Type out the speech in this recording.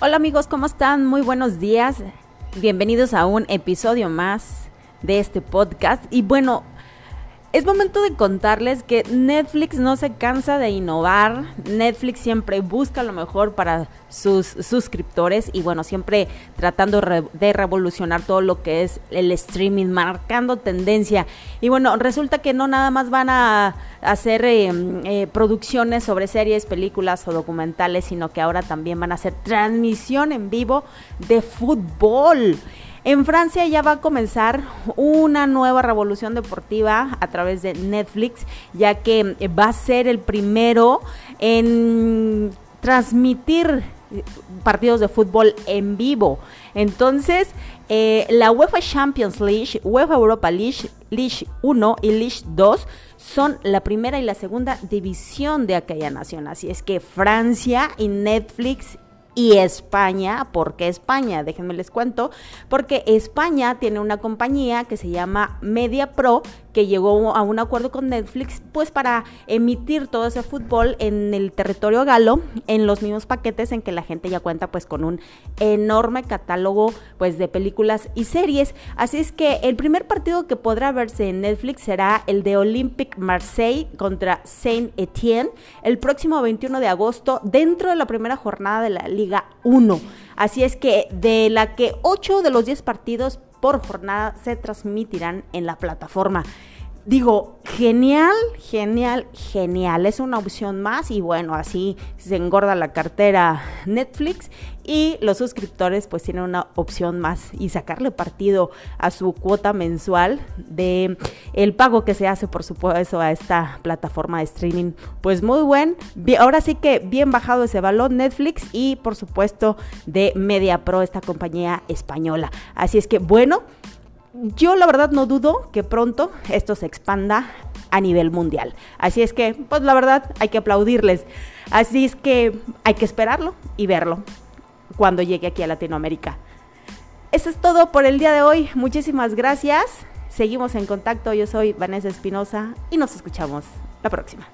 Hola amigos, ¿cómo están? Muy buenos días. Bienvenidos a un episodio más de este podcast. Y bueno, es momento de contarles que Netflix no se cansa de innovar. Netflix siempre busca lo mejor para sus suscriptores y bueno, siempre tratando de revolucionar todo lo que es el streaming, marcando tendencia. Y bueno, resulta que no nada más van a hacer eh, eh, producciones sobre series, películas o documentales, sino que ahora también van a hacer transmisión en vivo de fútbol. En Francia ya va a comenzar una nueva revolución deportiva a través de Netflix, ya que va a ser el primero en transmitir partidos de fútbol en vivo. Entonces, eh, la UEFA Champions League, UEFA Europa League, League 1 y League 2 son la primera y la segunda división de aquella nación. Así es que Francia y Netflix y España. ¿Por qué España? Déjenme les cuento. Porque España tiene una compañía que se llama Media Pro que llegó a un acuerdo con Netflix pues para emitir todo ese fútbol en el territorio galo en los mismos paquetes en que la gente ya cuenta pues con un enorme catálogo pues de películas y series así es que el primer partido que podrá verse en Netflix será el de Olympique Marseille contra Saint Etienne el próximo 21 de agosto dentro de la primera jornada de la Liga 1 así es que de la que 8 de los 10 partidos por jornada se transmitirán en la plataforma. Digo, genial, genial, genial. Es una opción más y bueno, así se engorda la cartera Netflix y los suscriptores pues tienen una opción más y sacarle partido a su cuota mensual de el pago que se hace por supuesto a esta plataforma de streaming. Pues muy buen. Ahora sí que bien bajado ese balón Netflix y por supuesto de Media Pro, esta compañía española. Así es que bueno, yo la verdad no dudo que pronto esto se expanda a nivel mundial. Así es que, pues la verdad, hay que aplaudirles. Así es que hay que esperarlo y verlo cuando llegue aquí a Latinoamérica. Eso es todo por el día de hoy. Muchísimas gracias. Seguimos en contacto. Yo soy Vanessa Espinosa y nos escuchamos la próxima.